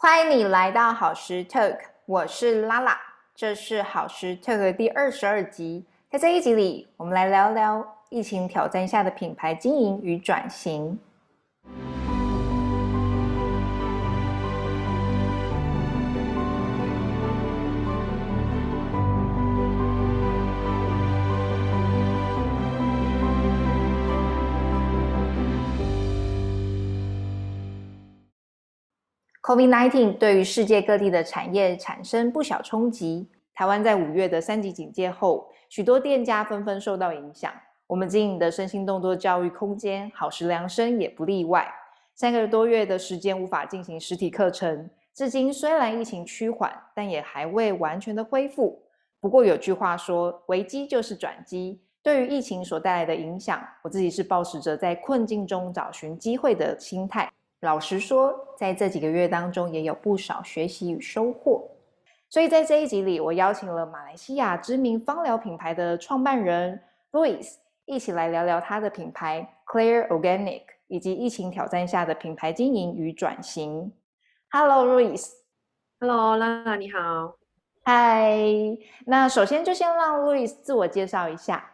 欢迎你来到好时 Talk，我是拉拉，这是好时 Talk 第二十二集。在这一集里，我们来聊聊疫情挑战下的品牌经营与转型。COVID-19 对于世界各地的产业产生不小冲击。台湾在五月的三级警戒后，许多店家纷纷受到影响。我们经营的身心动作教育空间好时量身也不例外。三个多月的时间无法进行实体课程，至今虽然疫情趋缓，但也还未完全的恢复。不过有句话说，危机就是转机。对于疫情所带来的影响，我自己是保持着在困境中找寻机会的心态。老实说，在这几个月当中，也有不少学习与收获。所以在这一集里，我邀请了马来西亚知名芳疗品牌的创办人 Louis，一起来聊聊他的品牌 Clear Organic，以及疫情挑战下的品牌经营与转型。Hello，Louis。Hello，拉拉你好。嗨。那首先就先让 Louis 自我介绍一下。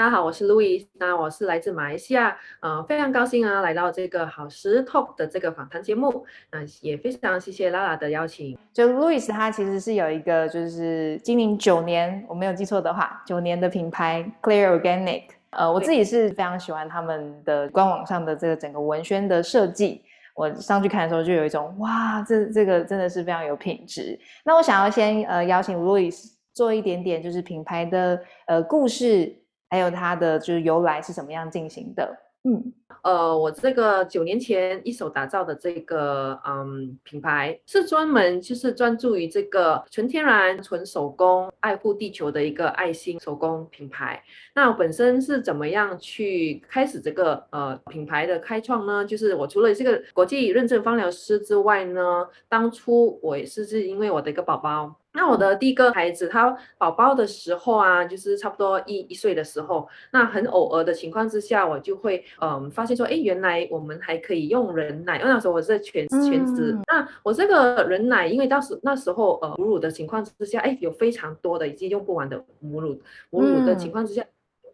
大家好，我是 Louis，那我是来自马来西亚，呃，非常高兴啊，来到这个好时 Talk 的这个访谈节目，那也非常谢谢 Lala 的邀请。就 Louis 他其实是有一个就是经营九年，我没有记错的话，九年的品牌 Clear Organic，呃，我自己是非常喜欢他们的官网上的这个整个文宣的设计，我上去看的时候就有一种哇，这这个真的是非常有品质。那我想要先呃邀请 Louis 做一点点就是品牌的呃故事。还有它的就是由来是怎么样进行的？嗯，呃，我这个九年前一手打造的这个嗯品牌，是专门就是专注于这个纯天然、纯手工、爱护地球的一个爱心手工品牌。那我本身是怎么样去开始这个呃品牌的开创呢？就是我除了这个国际认证芳疗师之外呢，当初我也是是因为我的一个宝宝。那我的第一个孩子，他宝宝的时候啊，就是差不多一一岁的时候，那很偶尔的情况之下，我就会嗯发现说，哎，原来我们还可以用人奶。因为那时候我是全全职，那我这个人奶，因为当时那时候呃母乳的情况之下，哎，有非常多的已经用不完的母乳，母乳的情况之下，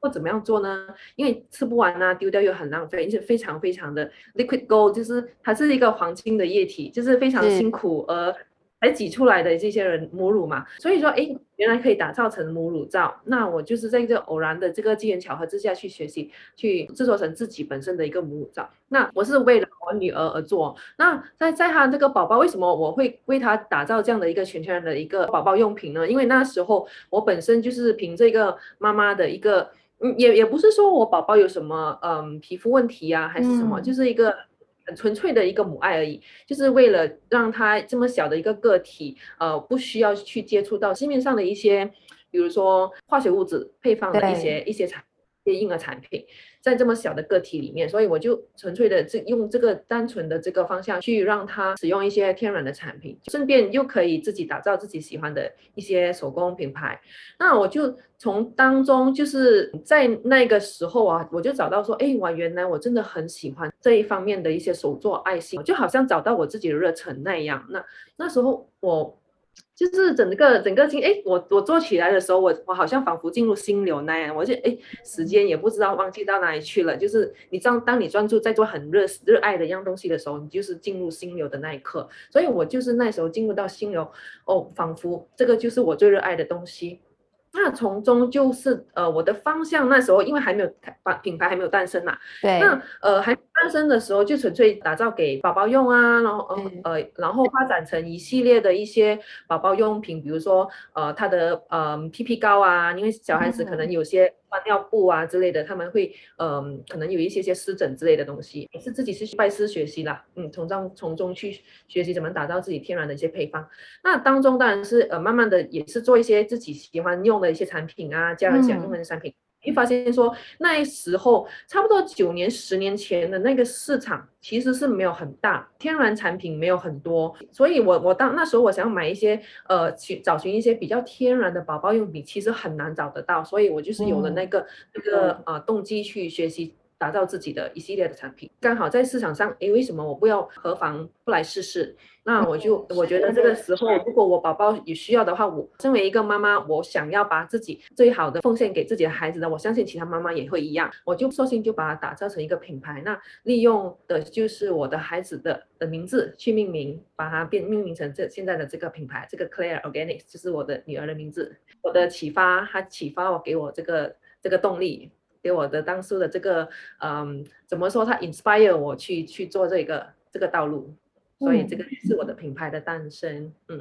会怎么样做呢？因为吃不完啊，丢掉又很浪费，而且非常非常的 liquid gold，就是它是一个黄金的液体，就是非常辛苦而。才挤出来的这些人母乳嘛，所以说，哎，原来可以打造成母乳皂。那我就是在这偶然的这个机缘巧合之下去学习，去制作成自己本身的一个母乳皂。那我是为了我女儿而做。那在在她这个宝宝，为什么我会为她打造这样的一个全天然的一个宝宝用品呢？因为那时候我本身就是凭这个妈妈的一个，嗯，也也不是说我宝宝有什么嗯皮肤问题啊，还是什么，就是一个。很纯粹的一个母爱而已，就是为了让他这么小的一个个体，呃，不需要去接触到市面上的一些，比如说化学物质配方的一些一些产些婴儿产品。在这么小的个体里面，所以我就纯粹的这用这个单纯的这个方向去让他使用一些天然的产品，顺便又可以自己打造自己喜欢的一些手工品牌。那我就从当中就是在那个时候啊，我就找到说，哎，我原来我真的很喜欢这一方面的一些手作爱心，就好像找到我自己的热忱那样。那那时候我。就是整个整个进哎，我我做起来的时候，我我好像仿佛进入心流那样，我就哎，时间也不知道忘记到哪里去了。就是你当当你专注在做很热热爱的一样东西的时候，你就是进入心流的那一刻。所以我就是那时候进入到心流，哦，仿佛这个就是我最热爱的东西。那从中就是呃，我的方向那时候因为还没有把品牌还没有诞生嘛，对，那呃还诞生的时候就纯粹打造给宝宝用啊，然后呃呃，然后发展成一系列的一些宝宝用品，比如说呃它的呃 PP 膏啊，因为小孩子可能有些。换尿布啊之类的，他们会嗯，可能有一些些湿疹之类的东西，也是自己是拜师学习啦，嗯，从中从中去学习怎么打造自己天然的一些配方。那当中当然是呃，慢慢的也是做一些自己喜欢用的一些产品啊，家人喜欢用的产品。你发现说那时候差不多九年十年前的那个市场其实是没有很大，天然产品没有很多，所以我我当那时候我想要买一些呃去找寻一些比较天然的宝宝用品，其实很难找得到，所以我就是有了那个那个呃动机去学习打造自己的一系列的产品。刚好在市场上，诶，为什么我不要何妨不来试试？那我就我觉得这个时候，如果我宝宝有需要的话，我身为一个妈妈，我想要把自己最好的奉献给自己的孩子呢，我相信其他妈妈也会一样。我就索性就把它打造成一个品牌，那利用的就是我的孩子的的名字去命名，把它变命名成这现在的这个品牌，这个 Claire Organics 就是我的女儿的名字。我的启发，它启发我给我这个这个动力，给我的当初的这个嗯，怎么说？它 inspire 我去去做这个这个道路。所以这个是我的品牌的诞生，嗯，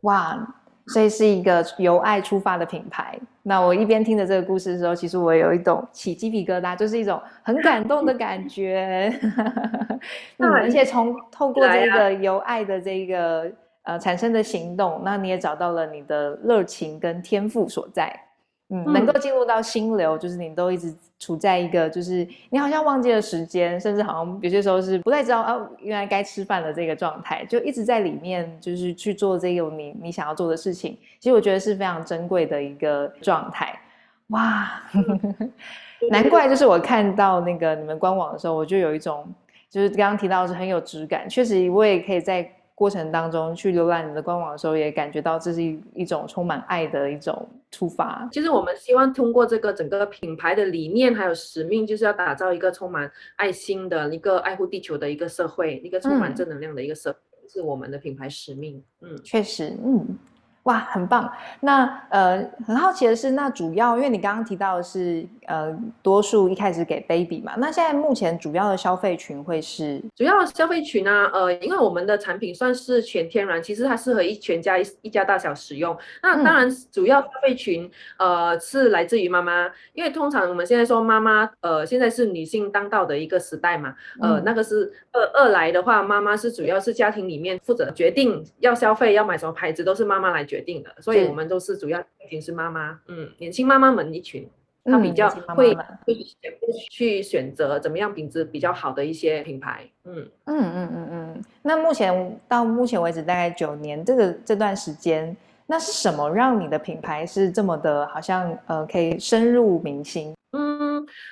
哇，所以是一个由爱出发的品牌。那我一边听着这个故事的时候，其实我有一种起鸡皮疙瘩，就是一种很感动的感觉。嗯，而且从透过这个由爱的这个呃产生的行动，那你也找到了你的热情跟天赋所在。嗯，能够进入到心流，就是你都一直处在一个，就是你好像忘记了时间，甚至好像有些时候是不太知道啊，原来该吃饭的这个状态，就一直在里面，就是去做这个你你想要做的事情。其实我觉得是非常珍贵的一个状态。哇，难怪就是我看到那个你们官网的时候，我就有一种，就是刚刚提到是很有质感，确实我也可以在。过程当中去浏览你的官网的时候，也感觉到这是一一种充满爱的一种出发。其实我们希望通过这个整个品牌的理念还有使命，就是要打造一个充满爱心的一个爱护地球的一个社会，一个充满正能量的一个社，是我们的品牌使命。嗯，确实，嗯。哇，很棒！那呃，很好奇的是，那主要因为你刚刚提到的是呃，多数一开始给 baby 嘛，那现在目前主要的消费群会是主要消费群呢？呃，因为我们的产品算是全天然，其实它适合一全家一一家大小使用。那当然，主要消费群呃是来自于妈妈，因为通常我们现在说妈妈呃，现在是女性当道的一个时代嘛，呃，那个是二二来的话，妈妈是主要是家庭里面负责决定要消费要买什么牌子，都是妈妈来决。决定的，所以我们都是主要一群是妈妈，嗯，年轻妈妈们一群，她比较会会去选择怎么样品质比较好的一些品牌，嗯嗯嗯嗯嗯。那目前到目前为止大概九年这个这段时间，那是什么让你的品牌是这么的，好像呃可以深入民心？嗯，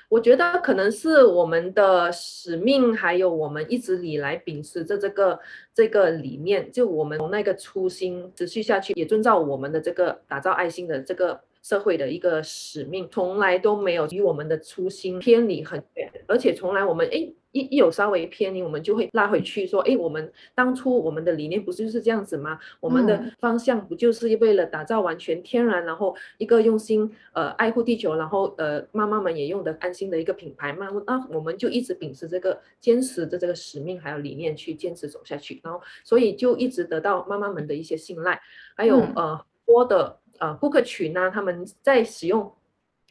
我觉得可能是我们的使命，还有我们一直以来秉持着这个这个理念，就我们从那个初心持续下去，也遵照我们的这个打造爱心的这个。社会的一个使命，从来都没有与我们的初心偏离很远，而且从来我们诶一一有稍微偏离，我们就会拉回去说，哎，我们当初我们的理念不就是这样子吗？我们的方向不就是为了打造完全天然，然后一个用心呃爱护地球，然后呃妈妈们也用的安心的一个品牌吗？那我们就一直秉持这个坚持的这个使命还有理念去坚持走下去，然后所以就一直得到妈妈们的一些信赖，还有呃多的。呃，顾客群呢，他们在使用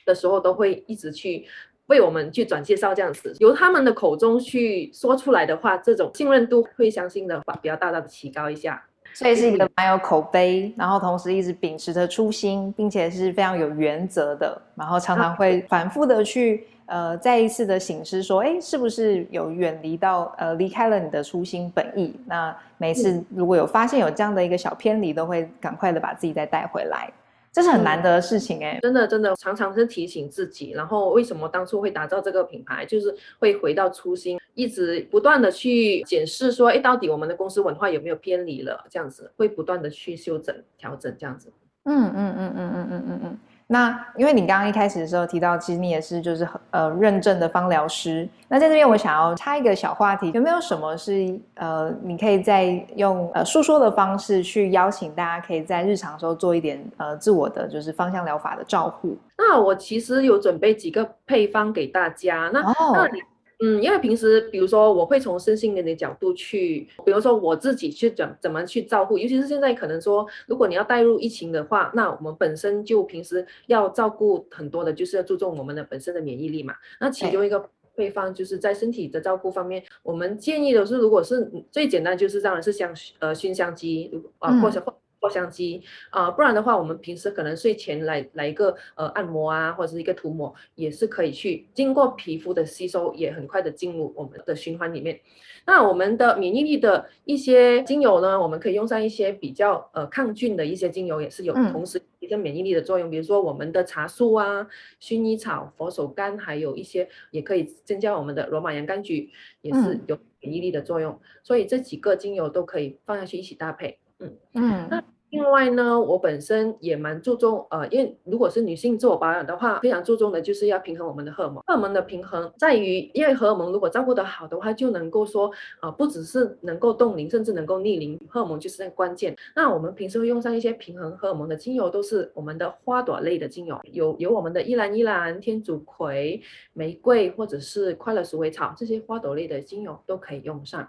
的时候都会一直去为我们去转介绍，这样子由他们的口中去说出来的话，这种信任度会相信的话比较大大的提高一下。所以是一个蛮有口碑，然后同时一直秉持着初心，并且是非常有原则的，然后常常会反复的去呃再一次的醒思说，哎，是不是有远离到呃离开了你的初心本意？那每次如果有发现有这样的一个小偏离，都会赶快的把自己再带回来。这是很难得的事情哎，真的真的常常是提醒自己，然后为什么当初会打造这个品牌，就是会回到初心，一直不断的去检视说，哎，到底我们的公司文化有没有偏离了？这样子会不断的去修整调整，这样子。嗯嗯嗯嗯嗯嗯嗯嗯。那因为你刚刚一开始的时候提到，其实你也是就是呃认证的芳疗师。那在这边我想要插一个小话题，有没有什么是呃你可以在用呃诉说的方式去邀请大家，可以在日常时候做一点呃自我的就是芳香疗法的照护？那我其实有准备几个配方给大家。那那你。嗯，因为平时比如说我会从身心灵的角度去，比如说我自己去怎怎么去照顾，尤其是现在可能说，如果你要带入疫情的话，那我们本身就平时要照顾很多的，就是要注重我们的本身的免疫力嘛。那其中一个配方就是在身体的照顾方面，我们建议的是，如果是最简单，就是当然是香呃熏香机啊，或者或。扩香机啊，不然的话，我们平时可能睡前来来一个呃按摩啊，或者是一个涂抹，也是可以去经过皮肤的吸收，也很快的进入我们的循环里面。那我们的免疫力的一些精油呢，我们可以用上一些比较呃抗菌的一些精油，也是有同时提升免疫力的作用，比如说我们的茶树啊、薰衣草、佛手柑，还有一些也可以增加我们的罗马洋甘菊，也是有免疫力的作用。所以这几个精油都可以放下去一起搭配。嗯嗯，那。另外呢，我本身也蛮注重，呃，因为如果是女性自我保养的话，非常注重的就是要平衡我们的荷尔蒙。荷尔蒙的平衡在于，因为荷尔蒙如果照顾得好的话，就能够说，呃，不只是能够冻龄，甚至能够逆龄。荷尔蒙就是那关键。那我们平时会用上一些平衡荷尔蒙的精油，都是我们的花朵类的精油，有有我们的依兰依兰、天竺葵、玫瑰，或者是快乐鼠尾草这些花朵类的精油都可以用上。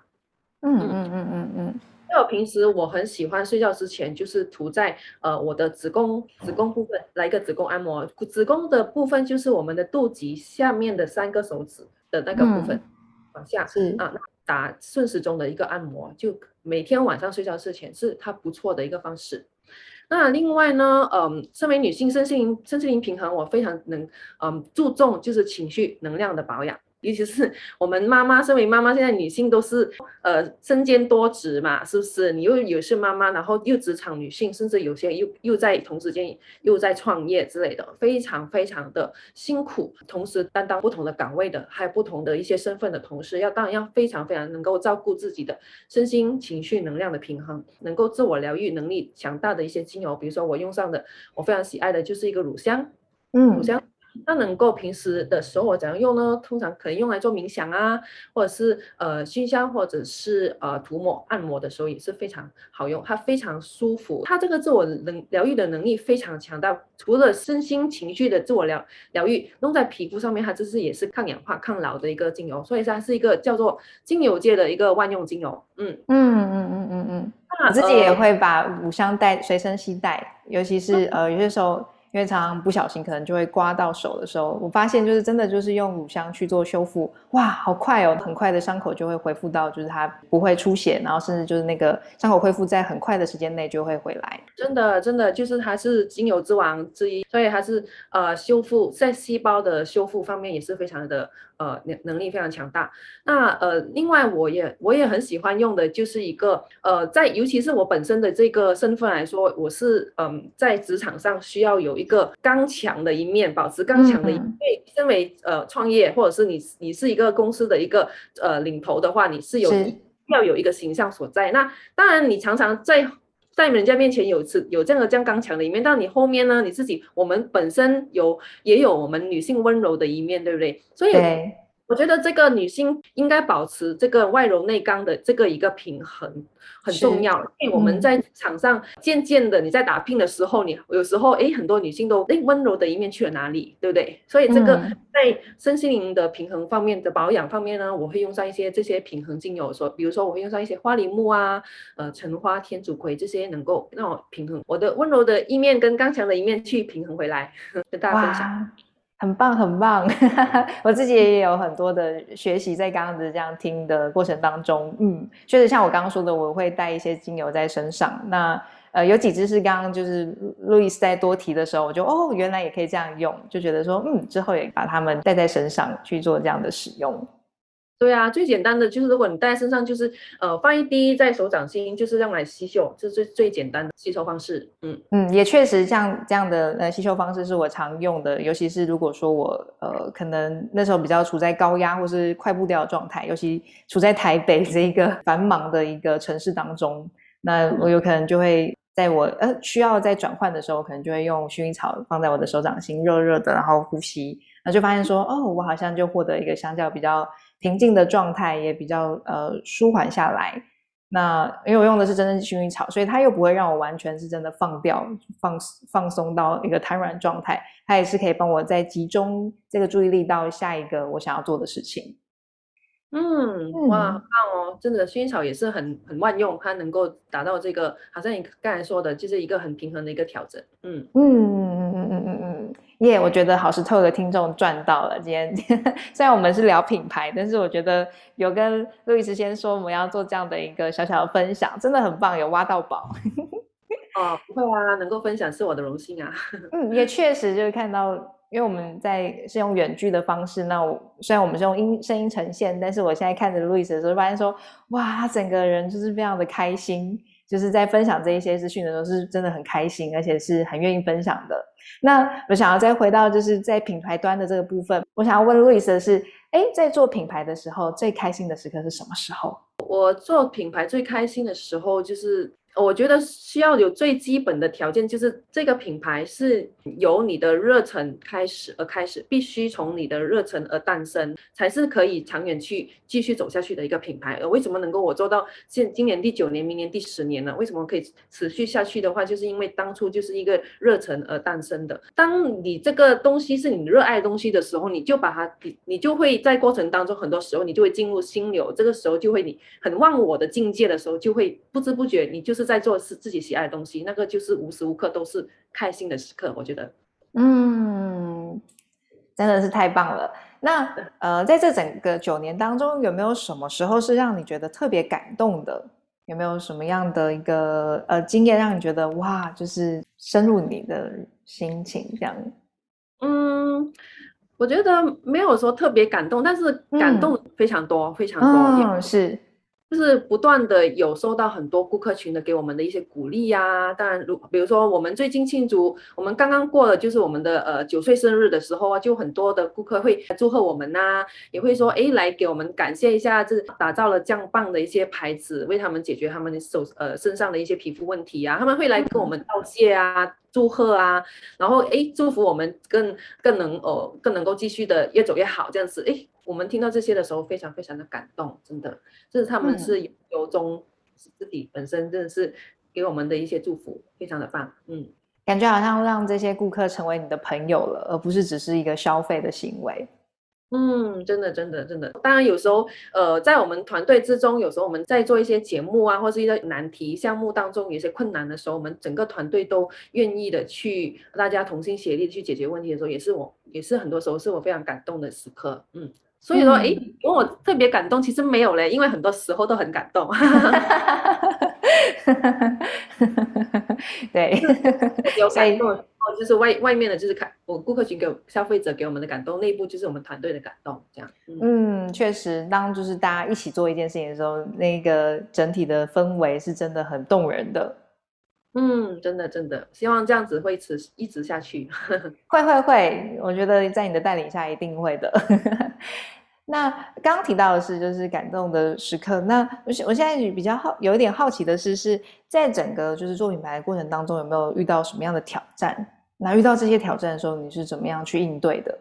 嗯嗯嗯嗯嗯。我平时我很喜欢睡觉之前就是涂在呃我的子宫子宫部分来一个子宫按摩，子宫的部分就是我们的肚脐下面的三个手指的那个部分往下是啊，打顺时钟的一个按摩，就每天晚上睡觉之前是它不错的一个方式。那另外呢，嗯，身为女性身心灵身心灵平衡，我非常能嗯注重就是情绪能量的保养。尤其是我们妈妈，身为妈妈，现在女性都是呃身兼多职嘛，是不是？你又有是妈妈，然后又职场女性，甚至有些又又在同时间又在创业之类的，非常非常的辛苦。同时担当不同的岗位的，还有不同的一些身份的同事，要当然要非常非常能够照顾自己的身心情绪能量的平衡，能够自我疗愈能力强大的一些精油，比如说我用上的，我非常喜爱的就是一个乳香，嗯，乳香。那能够平时的时候我怎样用呢？通常可能用来做冥想啊，或者是呃熏香，或者是呃涂抹按摩的时候也是非常好用，它非常舒服，它这个自我能疗愈的能力非常强大。除了身心情绪的自我疗疗愈，弄在皮肤上面，它这是也是抗氧化、抗老的一个精油，所以它是一个叫做精油界的一个万用精油。嗯嗯嗯嗯嗯嗯，我自己也会把五香带随身携带，尤其是 呃有些时候。因为常常不小心可能就会刮到手的时候，我发现就是真的就是用乳香去做修复，哇，好快哦，很快的伤口就会恢复到就是它不会出血，然后甚至就是那个伤口恢复在很快的时间内就会回来。真的真的就是它是精油之王之一，所以它是呃修复在细胞的修复方面也是非常的。呃，能能力非常强大。那呃，另外我也我也很喜欢用的，就是一个呃，在尤其是我本身的这个身份来说，我是嗯，在职场上需要有一个刚强的一面，保持刚强的一面。因为身为呃创业，或者是你你是一个公司的一个呃领头的话，你是有要有一个形象所在。那当然，你常常在在人家面前有此有这样的这样刚强的一面，但你后面呢，你自己我们本身有也有我们女性温柔的一面，对不对？所以。我觉得这个女性应该保持这个外柔内刚的这个一个平衡很重要，因为我们在场上渐渐的你在打拼的时候，你有时候哎很多女性都哎温柔的一面去了哪里，对不对？所以这个在身心灵的平衡方面的保养方面呢，我会用上一些这些平衡精油，说比如说我会用上一些花梨木啊、呃橙花、天竺葵这些，能够让我平衡我的温柔的一面跟刚强的一面去平衡回来，跟大家分享。很棒，很棒！我自己也有很多的学习，在刚刚的这样听的过程当中，嗯，确实像我刚刚说的，我会带一些精油在身上。那呃，有几支是刚刚就是路易斯在多提的时候，我就哦，原来也可以这样用，就觉得说，嗯，之后也把它们带在身上去做这样的使用。对啊，最简单的就是，如果你戴在身上，就是呃放一滴在手掌心，就是用来吸嗅，这是最最简单的吸收方式。嗯嗯，也确实像这样的呃吸收方式是我常用的，尤其是如果说我呃可能那时候比较处在高压或是快步调的状态，尤其处在台北这一个繁忙的一个城市当中，那我有可能就会在我呃需要在转换的时候，可能就会用薰衣草放在我的手掌心，热热的，然后呼吸，那就发现说，哦，我好像就获得一个相较比较。平静的状态也比较呃舒缓下来。那因为我用的是真正薰衣草，所以它又不会让我完全是真的放掉、放放松到一个瘫软状态。它也是可以帮我再集中这个注意力到下一个我想要做的事情。嗯，哇，棒哦！真的，薰衣草也是很很万用，它能够达到这个，好像你刚才说的，就是一个很平衡的一个调整。嗯嗯嗯嗯嗯嗯嗯，耶！我觉得好石头的听众赚到了。今天 虽然我们是聊品牌，但是我觉得有跟路易斯先说我们要做这样的一个小小的分享，真的很棒，有挖到宝。哦，不会啊，能够分享是我的荣幸啊。嗯，也确实就是看到。因为我们在是用远距的方式，那我虽然我们是用音声音呈现，但是我现在看着路易斯的时候，发现说，哇，他整个人就是非常的开心，就是在分享这一些资讯的时候，是真的很开心，而且是很愿意分享的。那我想要再回到就是在品牌端的这个部分，我想要问路易斯的是，哎，在做品牌的时候，最开心的时刻是什么时候？我做品牌最开心的时候就是。我觉得需要有最基本的条件，就是这个品牌是由你的热忱开始而开始，必须从你的热忱而诞生，才是可以长远去继续走下去的一个品牌。而为什么能够我做到现今年第九年，明年第十年呢？为什么可以持续下去的话，就是因为当初就是一个热忱而诞生的。当你这个东西是你热爱的东西的时候，你就把它，你你就会在过程当中，很多时候你就会进入心流，这个时候就会你很忘我的境界的时候，就会不知不觉你就是。在做是自己喜爱的东西，那个就是无时无刻都是开心的时刻。我觉得，嗯，真的是太棒了。那呃，在这整个九年当中，有没有什么时候是让你觉得特别感动的？有没有什么样的一个呃经验让你觉得哇，就是深入你的心情这样？嗯，我觉得没有说特别感动，但是感动非常多，非常多。嗯，是。就是不断的有收到很多顾客群的给我们的一些鼓励呀，当然如比如说我们最近庆祝，我们刚刚过了就是我们的呃九岁生日的时候啊，就很多的顾客会祝贺我们呐，也会说哎来给我们感谢一下，这打造了这样棒的一些牌子，为他们解决他们手呃身上的一些皮肤问题啊，他们会来跟我们道谢啊。祝贺啊，然后哎，祝福我们更更能哦，更能够继续的越走越好，这样子哎，我们听到这些的时候，非常非常的感动，真的，这是他们是由衷自己本身真的是给我们的一些祝福，非常的棒，嗯，感觉好像让这些顾客成为你的朋友了，而不是只是一个消费的行为。嗯，真的，真的，真的。当然，有时候，呃，在我们团队之中，有时候我们在做一些节目啊，或是一些难题项目当中，有些困难的时候，我们整个团队都愿意的去，大家同心协力去解决问题的时候，也是我，也是很多时候是我非常感动的时刻。嗯，所以说，哎，问我特别感动，其实没有嘞，因为很多时候都很感动。对，有感动。哦，就是外外面的，就是看我顾客群给消费者给我们的感动，内部就是我们团队的感动，这样。嗯，确实，当就是大家一起做一件事情的时候，那个整体的氛围是真的很动人的。嗯，真的真的，希望这样子会持一直下去。会会会，我觉得在你的带领下一定会的。那刚刚提到的是，就是感动的时刻。那我我现在比较好，有一点好奇的是，是在整个就是做品牌的过程当中，有没有遇到什么样的挑战？那遇到这些挑战的时候，你是怎么样去应对的？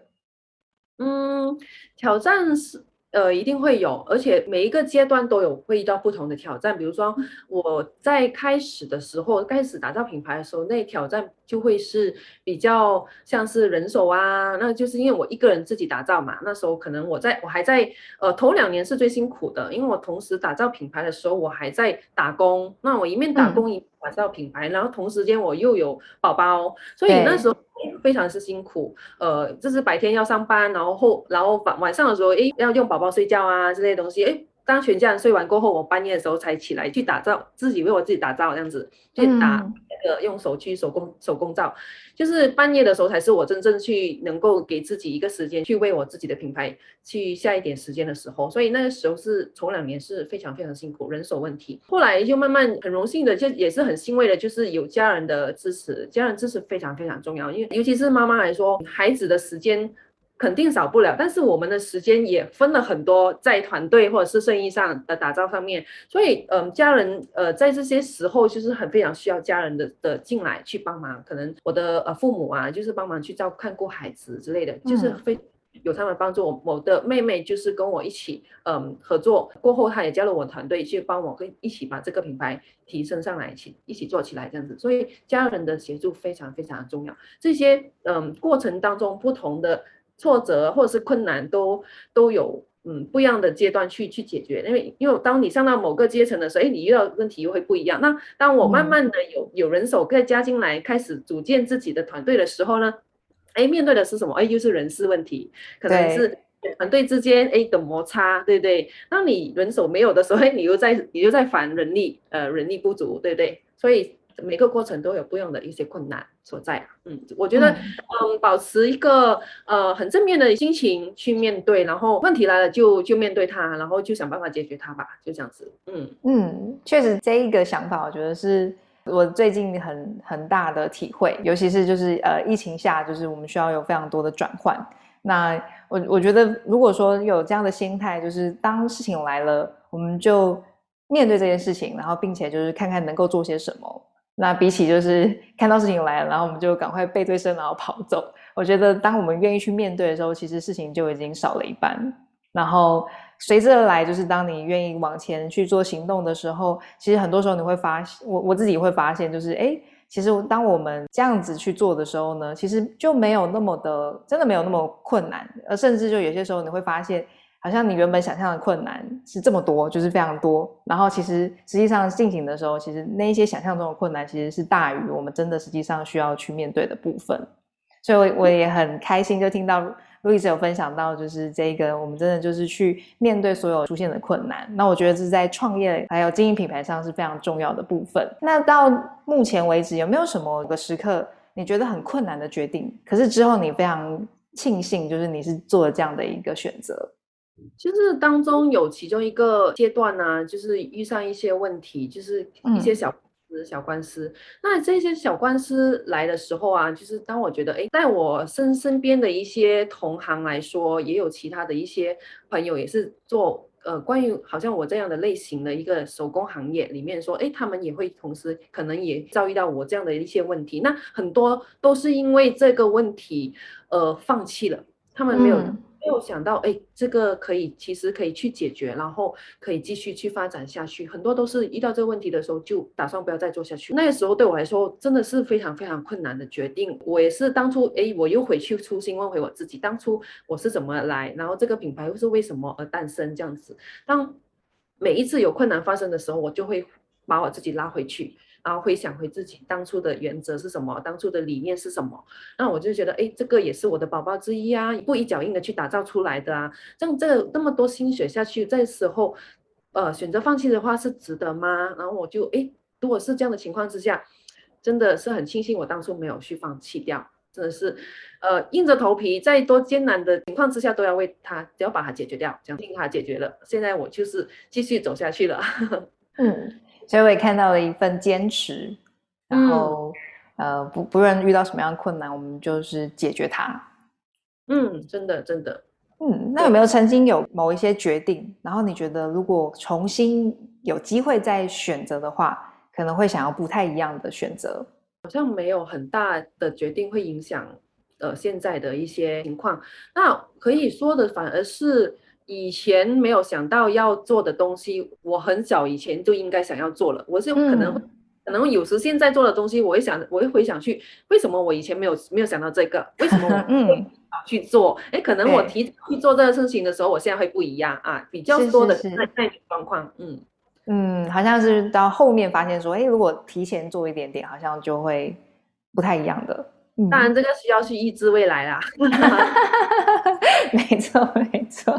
嗯，挑战是。呃，一定会有，而且每一个阶段都有会遇到不同的挑战。比如说我在开始的时候，开始打造品牌的时候，那挑战就会是比较像是人手啊，那就是因为我一个人自己打造嘛。那时候可能我在我还在呃头两年是最辛苦的，因为我同时打造品牌的时候，我还在打工。那我一面打工一打造品牌，然后同时间我又有宝宝，所以那时候。非常是辛苦，呃，就是白天要上班，然后后然后晚晚上的时候，哎，要用宝宝睡觉啊这些东西，哎，当全家人睡完过后，我半夜的时候才起来去打造，自己为我自己打造这样子，去打那个用手去手工手工皂，就是半夜的时候才是我真正去能够给自己一个时间去为我自己的品牌去下一点时间的时候，所以那个时候是头两年是非常非常辛苦，人手问题。后来就慢慢很荣幸的，就也是很欣慰的，就是有家人的支持，家人支持非常非常重要，因为尤其是妈妈来说，孩子的时间。肯定少不了，但是我们的时间也分了很多在团队或者是生意上的打造上面，所以嗯，家人呃在这些时候就是很非常需要家人的的进来去帮忙，可能我的呃父母啊就是帮忙去照看过孩子之类的，就是非有他们帮助。我我的妹妹就是跟我一起嗯合作过后，她也加入我团队去帮我跟一起把这个品牌提升上来，一起一起做起来这样子。所以家人的协助非常非常的重要。这些嗯过程当中不同的。挫折或者是困难都都有，嗯，不一样的阶段去去解决。因为因为当你上到某个阶层的时候，哎，你遇到问题又会不一样。那当我慢慢的有有人手再加进来，开始组建自己的团队的时候呢，哎，面对的是什么？哎，又是人事问题，可能是团队之间哎的摩擦，对不对？当你人手没有的时候，哎，你又在你又在烦人力，呃，人力不足，对不对？所以。每个过程都有不一样的一些困难所在。嗯，我觉得，嗯，保持一个呃很正面的心情去面对，然后问题来了就就面对它，然后就想办法解决它吧，就这样子。嗯嗯，确实这一个想法，我觉得是我最近很很大的体会，尤其是就是呃疫情下，就是我们需要有非常多的转换。那我我觉得，如果说有这样的心态，就是当事情来了，我们就面对这件事情，然后并且就是看看能够做些什么。那比起就是 看到事情来了，然后我们就赶快背对身然后跑走，我觉得当我们愿意去面对的时候，其实事情就已经少了一半。然后随之而来，就是当你愿意往前去做行动的时候，其实很多时候你会发现，我我自己会发现，就是哎。其实，当我们这样子去做的时候呢，其实就没有那么的，真的没有那么困难。而甚至就有些时候，你会发现，好像你原本想象的困难是这么多，就是非常多。然后，其实实际上进行的时候，其实那一些想象中的困难，其实是大于我们真的实际上需要去面对的部分。所以，我我也很开心，就听到。路易斯有分享到，就是这个，我们真的就是去面对所有出现的困难。那我觉得这是在创业还有经营品牌上是非常重要的部分。那到目前为止，有没有什么个时刻你觉得很困难的决定？可是之后你非常庆幸，就是你是做了这样的一个选择。就是当中有其中一个阶段呢，就是遇上一些问题，就是一些小。小官司，那这些小官司来的时候啊，就是当我觉得，哎，在我身身边的一些同行来说，也有其他的一些朋友也是做，呃，关于好像我这样的类型的一个手工行业里面说，哎，他们也会同时可能也遭遇到我这样的一些问题，那很多都是因为这个问题，呃，放弃了，他们没有。没有想到，哎，这个可以，其实可以去解决，然后可以继续去发展下去。很多都是遇到这个问题的时候，就打算不要再做下去。那个时候对我来说，真的是非常非常困难的决定。我也是当初，哎，我又回去初心问回我自己，当初我是怎么来，然后这个品牌又是为什么而诞生这样子。当每一次有困难发生的时候，我就会把我自己拉回去。然后回想回自己当初的原则是什么，当初的理念是什么，那我就觉得，哎，这个也是我的宝宝之一啊，一步一脚印的去打造出来的啊，这样这那么多心血下去，在时候，呃，选择放弃的话是值得吗？然后我就，哎，如果是这样的情况之下，真的是很庆幸我当初没有去放弃掉，真的是，呃，硬着头皮，在多艰难的情况之下都要为他，都要把它解决掉，这样令他解决了，现在我就是继续走下去了，嗯。所以我也看到了一份坚持，然后呃，不不论遇到什么样的困难，我们就是解决它。嗯，真的真的。嗯，那有没有曾经有某一些决定，然后你觉得如果重新有机会再选择的话，可能会想要不太一样的选择？好像没有很大的决定会影响呃现在的一些情况。那可以说的反而是。以前没有想到要做的东西，我很早以前就应该想要做了。我是可能可能有时现在做的东西，我会想，我会回想去，为什么我以前没有没有想到这个？为什么 去做？哎，可能我提去做这个事情的时候，我现在会不一样啊，比较多的那那种状况，嗯嗯，好像是到后面发现说，哎，如果提前做一点点，好像就会不太一样的。当然，这个需要去预知未来啦。没错，没错。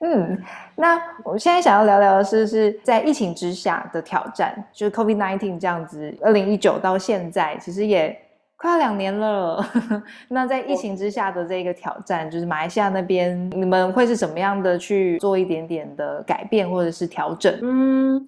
嗯，那我现在想要聊聊的是，是在疫情之下的挑战，就是 COVID nineteen 这样子，二零一九到现在，其实也快要两年了。那在疫情之下的这个挑战，就是马来西亚那边，你们会是怎么样的去做一点点的改变或者是调整？嗯。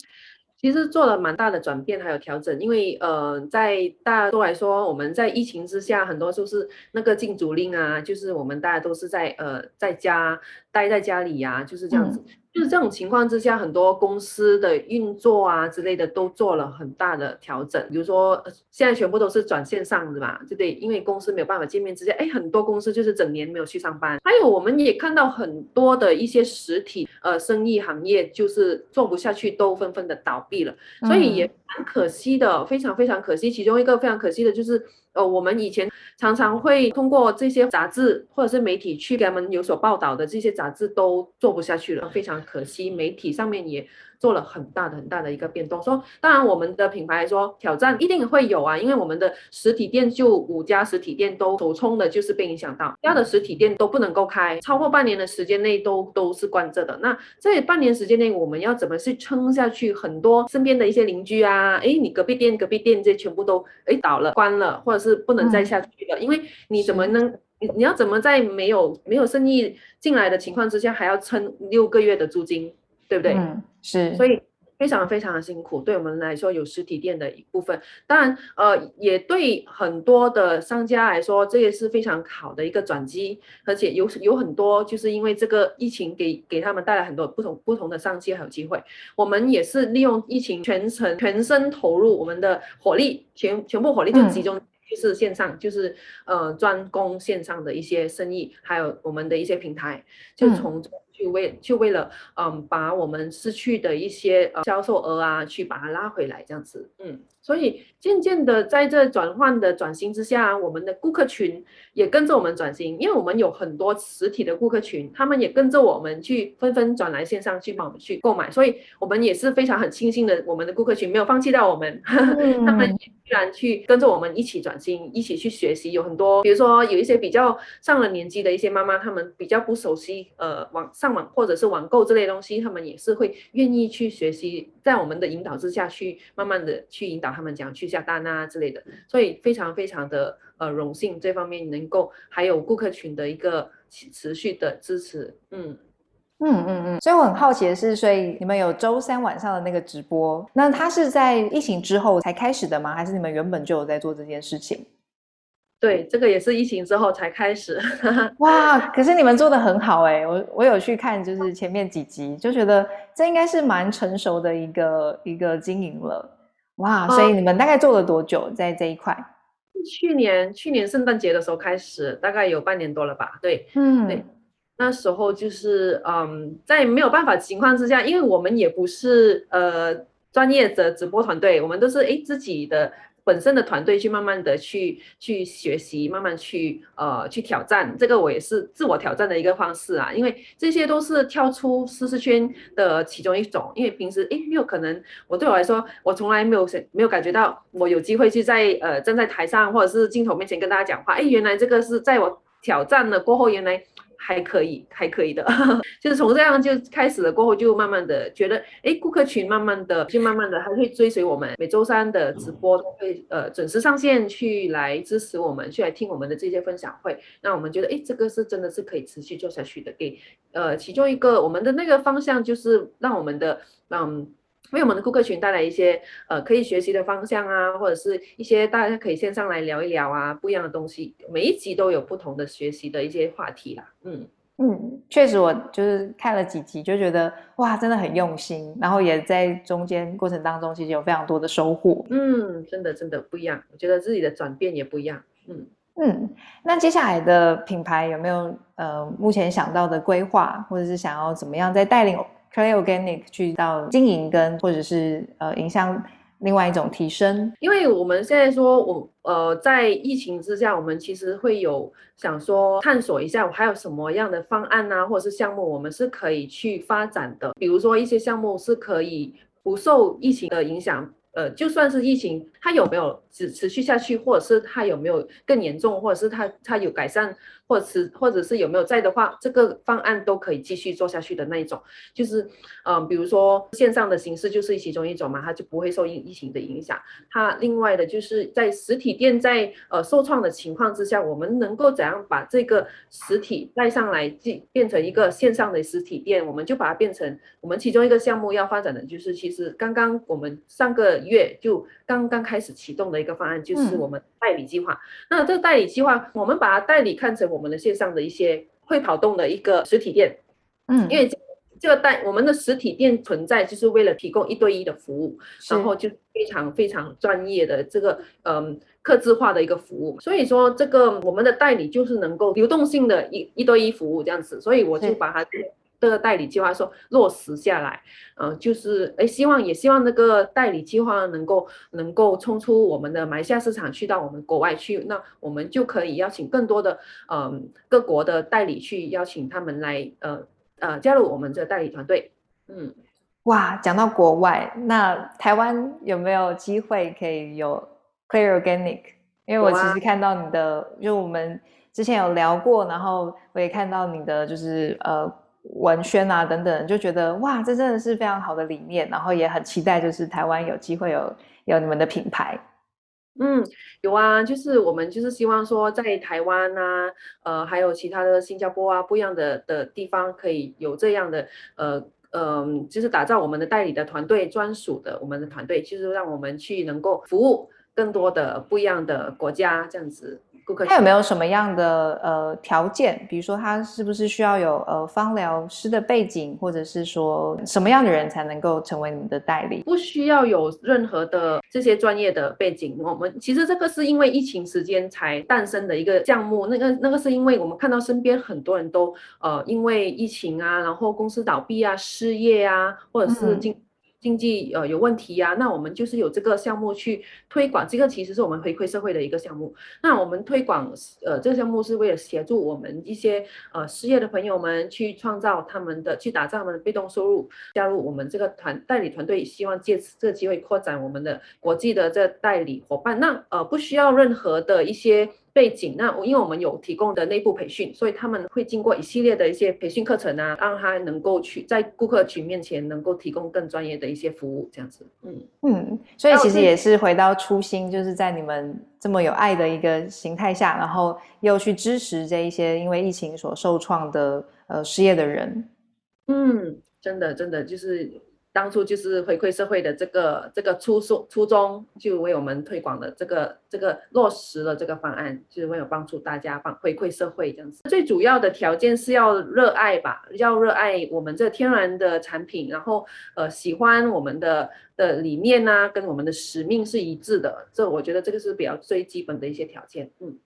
其实做了蛮大的转变，还有调整，因为呃，在大多来说，我们在疫情之下，很多都是那个禁足令啊，就是我们大家都是在呃在家待在家里呀，就是这样子。就是这种情况之下，很多公司的运作啊之类的都做了很大的调整。比如说，现在全部都是转线上的嘛，对不对？因为公司没有办法见面之下，哎，很多公司就是整年没有去上班。还有，我们也看到很多的一些实体呃生意行业就是做不下去，都纷纷的倒闭了。所以也蛮可惜的，非常非常可惜。其中一个非常可惜的就是。呃，我们以前常常会通过这些杂志或者是媒体去给他们有所报道的这些杂志都做不下去了，非常可惜。媒体上面也做了很大的很大的一个变动。说当然我们的品牌来说挑战一定会有啊，因为我们的实体店就五家实体店都首冲的就是被影响到，家的实体店都不能够开，超过半年的时间内都都是关着的。那这半年时间内，我们要怎么去撑下去？很多身边的一些邻居啊，哎，你隔壁店隔壁店这全部都哎倒了关了，或者是不能再下去了，因为你怎么能？你你要怎么在没有没有生意进来的情况之下，还要撑六个月的租金，对不对？嗯，是。所以非常非常的辛苦，对我们来说有实体店的一部分，当然呃也对很多的商家来说，这也是非常好的一个转机，而且有有很多就是因为这个疫情给给他们带来很多不同不同的商机还有机会。我们也是利用疫情全程全身投入我们的火力，全全部火力就集中。就是线上，就是呃专攻线上的一些生意，还有我们的一些平台，就从就为就为了嗯把我们失去的一些销售额啊，去把它拉回来，这样子，嗯。所以渐渐的，在这转换的转型之下，我们的顾客群也跟着我们转型，因为我们有很多实体的顾客群，他们也跟着我们去纷纷转来线上去帮我们去购买，所以我们也是非常很庆幸的，我们的顾客群没有放弃掉我们，他们居然去跟着我们一起转型，一起去学习。有很多，比如说有一些比较上了年纪的一些妈妈，他们比较不熟悉呃网上网或者是网购这类东西，他们也是会愿意去学习，在我们的引导之下去慢慢的去引导。他们讲去下单啊之类的，所以非常非常的呃荣幸这方面能够还有顾客群的一个持续的支持，嗯嗯嗯嗯。所以我很好奇的是，所以你们有周三晚上的那个直播，那它是在疫情之后才开始的吗？还是你们原本就有在做这件事情？对，这个也是疫情之后才开始。哇，可是你们做的很好哎，我我有去看，就是前面几集，就觉得这应该是蛮成熟的一个一个经营了。哇，所以你们大概做了多久在这一块？去年去年圣诞节的时候开始，大概有半年多了吧。对，嗯，对，那时候就是嗯，在没有办法情况之下，因为我们也不是呃专业的直播团队，我们都是哎自己的。本身的团队去慢慢的去去学习，慢慢去呃去挑战，这个我也是自我挑战的一个方式啊，因为这些都是跳出舒适圈的其中一种，因为平时诶没有可能，我对我来说，我从来没有没有感觉到我有机会去在呃站在台上或者是镜头面前跟大家讲话，哎，原来这个是在我挑战了过后，原来。还可以，还可以的，就是从这样就开始了，过后就慢慢的觉得，哎，顾客群慢慢的就慢慢的还会追随我们，每周三的直播都会呃准时上线去来支持我们，去来听我们的这些分享会。那我们觉得，哎，这个是真的是可以持续做下去的。给呃其中一个我们的那个方向就是让我们的嗯。为我们的顾客群带来一些呃可以学习的方向啊，或者是一些大家可以线上来聊一聊啊，不一样的东西。每一集都有不同的学习的一些话题啦。嗯嗯，确实我就是看了几集就觉得哇，真的很用心，然后也在中间过程当中其实有非常多的收获。嗯，真的真的不一样，我觉得自己的转变也不一样。嗯嗯，那接下来的品牌有没有呃目前想到的规划，或者是想要怎么样在带领？Clay Organic 去到经营跟或者是呃影响另外一种提升，因为我们现在说，我呃在疫情之下，我们其实会有想说探索一下，我还有什么样的方案啊，或者是项目，我们是可以去发展的。比如说一些项目是可以不受疫情的影响。呃，就算是疫情，它有没有只持续下去，或者是它有没有更严重，或者是它它有改善，或者是或者是有没有在的话，这个方案都可以继续做下去的那一种。就是，嗯，比如说线上的形式就是其中一种嘛，它就不会受疫疫情的影响。它另外的就是在实体店在呃受创的情况之下，我们能够怎样把这个实体带上来，变变成一个线上的实体店，我们就把它变成我们其中一个项目要发展的就是，其实刚刚我们上个。月就刚刚开始启动的一个方案，就是我们代理计划。那这个代理计划，我们把它代理看成我们的线上的一些会跑动的一个实体店。嗯，因为这个代我们的实体店存在就是为了提供一对一的服务，然后就非常非常专业的这个嗯客制化的一个服务。所以说这个我们的代理就是能够流动性的一一对一服务这样子，所以我就把它。这个代理计划说落实下来，嗯，就是哎，希望也希望那个代理计划能够能够冲出我们的马来西亚市场，去到我们国外去，那我们就可以邀请更多的嗯各国的代理去邀请他们来呃呃加入我们这代理团队，嗯哇，讲到国外，那台湾有没有机会可以有 Clear Organic？因为我其实看到你的，就我们之前有聊过，然后我也看到你的就是呃文宣啊等等，就觉得哇，这真的是非常好的理念，然后也很期待就是台湾有机会有有你们的品牌。嗯，有啊，就是我们就是希望说在台湾啊，呃，还有其他的新加坡啊，不一样的的地方，可以有这样的呃。嗯，就是打造我们的代理的团队专属的我们的团队，就是让我们去能够服务更多的不一样的国家这样子。他有没有什么样的呃条件？比如说他是不是需要有呃芳疗师的背景，或者是说什么样的人才能够成为你们的代理？不需要有任何的这些专业的背景。我们其实这个是因为疫情时间才诞生的一个项目。那个那个是因为我们看到身边很多人都呃因为疫情啊，然后公司倒闭啊、失业啊，或者是经。经济呃有问题呀，那我们就是有这个项目去推广，这个其实是我们回馈社会的一个项目。那我们推广呃这个项目是为了协助我们一些呃失业的朋友们去创造他们的去打造他们的被动收入，加入我们这个团代理团队，希望借此这个机会扩展我们的国际的这代理伙伴。那呃不需要任何的一些。背景，那因为我们有提供的内部培训，所以他们会经过一系列的一些培训课程啊，让他能够去在顾客群面前能够提供更专业的一些服务，这样子。嗯嗯，所以其实也是回到初心，就是在你们这么有爱的一个形态下，然后又去支持这一些因为疫情所受创的呃失业的人。嗯，真的真的就是。当初就是回馈社会的这个这个初衷初衷，就为我们推广的这个这个落实了这个方案，就是为了帮助大家帮回馈社会这样子。最主要的条件是要热爱吧，要热爱我们这天然的产品，然后呃喜欢我们的的理念呐，跟我们的使命是一致的。这我觉得这个是比较最基本的一些条件。嗯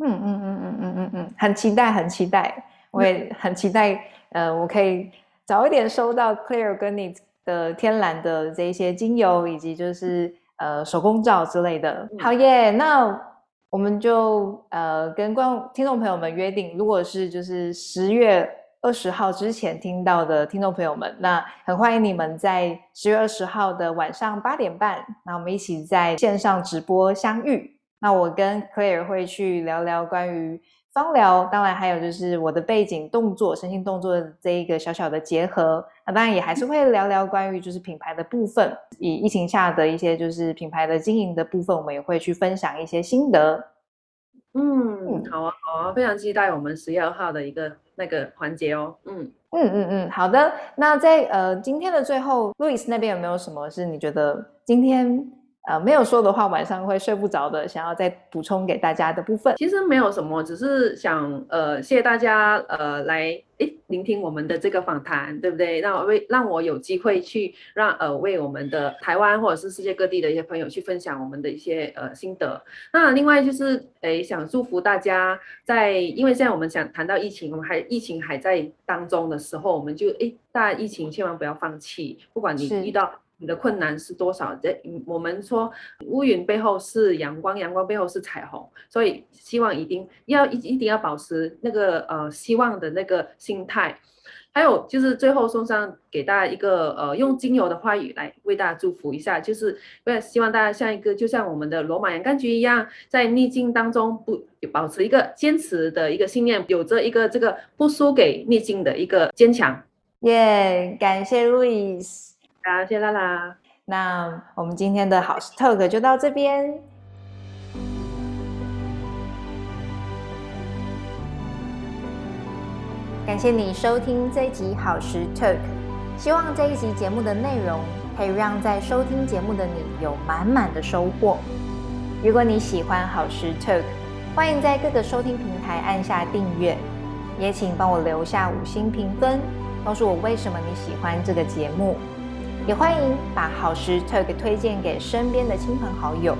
嗯嗯嗯嗯嗯嗯嗯，很期待很期待，我也很期待，呃，我可以早一点收到 Clear 跟你。的天然的这一些精油，以及就是呃手工皂之类的。好耶，那我们就呃跟观听众朋友们约定，如果是就是十月二十号之前听到的听众朋友们，那很欢迎你们在十月二十号的晚上八点半，那我们一起在线上直播相遇。那我跟 Claire 会去聊聊关于。芳疗，当然还有就是我的背景动作、身心动作的这一个小小的结合。那当然也还是会聊聊关于就是品牌的部分，以疫情下的一些就是品牌的经营的部分，我们也会去分享一些心得。嗯，好啊，好啊，非常期待我们十月二号的一个那个环节哦。嗯嗯嗯嗯，好的。那在呃今天的最后，路易斯那边有没有什么是你觉得今天？呃，没有说的话，晚上会睡不着的。想要再补充给大家的部分，其实没有什么，只是想呃，谢谢大家呃来诶聆听我们的这个访谈，对不对？让为让我有机会去让呃为我们的台湾或者是世界各地的一些朋友去分享我们的一些呃心得。那另外就是诶想祝福大家在，因为现在我们想谈到疫情，我们还疫情还在当中的时候，我们就诶大家疫情千万不要放弃，不管你遇到。你的困难是多少？这我们说乌云背后是阳光，阳光背后是彩虹，所以希望一定要一一定要保持那个呃希望的那个心态。还有就是最后送上给大家一个呃用精油的话语来为大家祝福一下，就是为了希望大家像一个就像我们的罗马洋甘菊一样，在逆境当中不保持一个坚持的一个信念，有着一个这个不输给逆境的一个坚强。耶，感谢路易斯。好，谢拉拉。那我们今天的好事 talk 就到这边。感谢你收听这一集好时 talk，希望这一集节目的内容可以让在收听节目的你有满满的收获。如果你喜欢好时 talk，欢迎在各个收听平台按下订阅，也请帮我留下五星评分，告诉我为什么你喜欢这个节目。也欢迎把好食 Talk 推荐给身边的亲朋好友。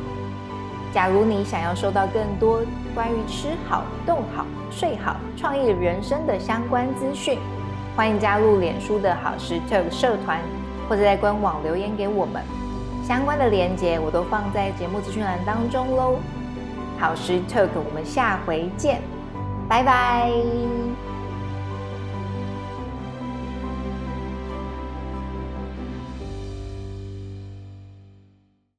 假如你想要收到更多关于吃好、动好、睡好、创意人生的相关资讯，欢迎加入脸书的好食 Talk 社团，或者在官网留言给我们。相关的链接我都放在节目资讯栏当中喽。好食 Talk，我们下回见，拜拜。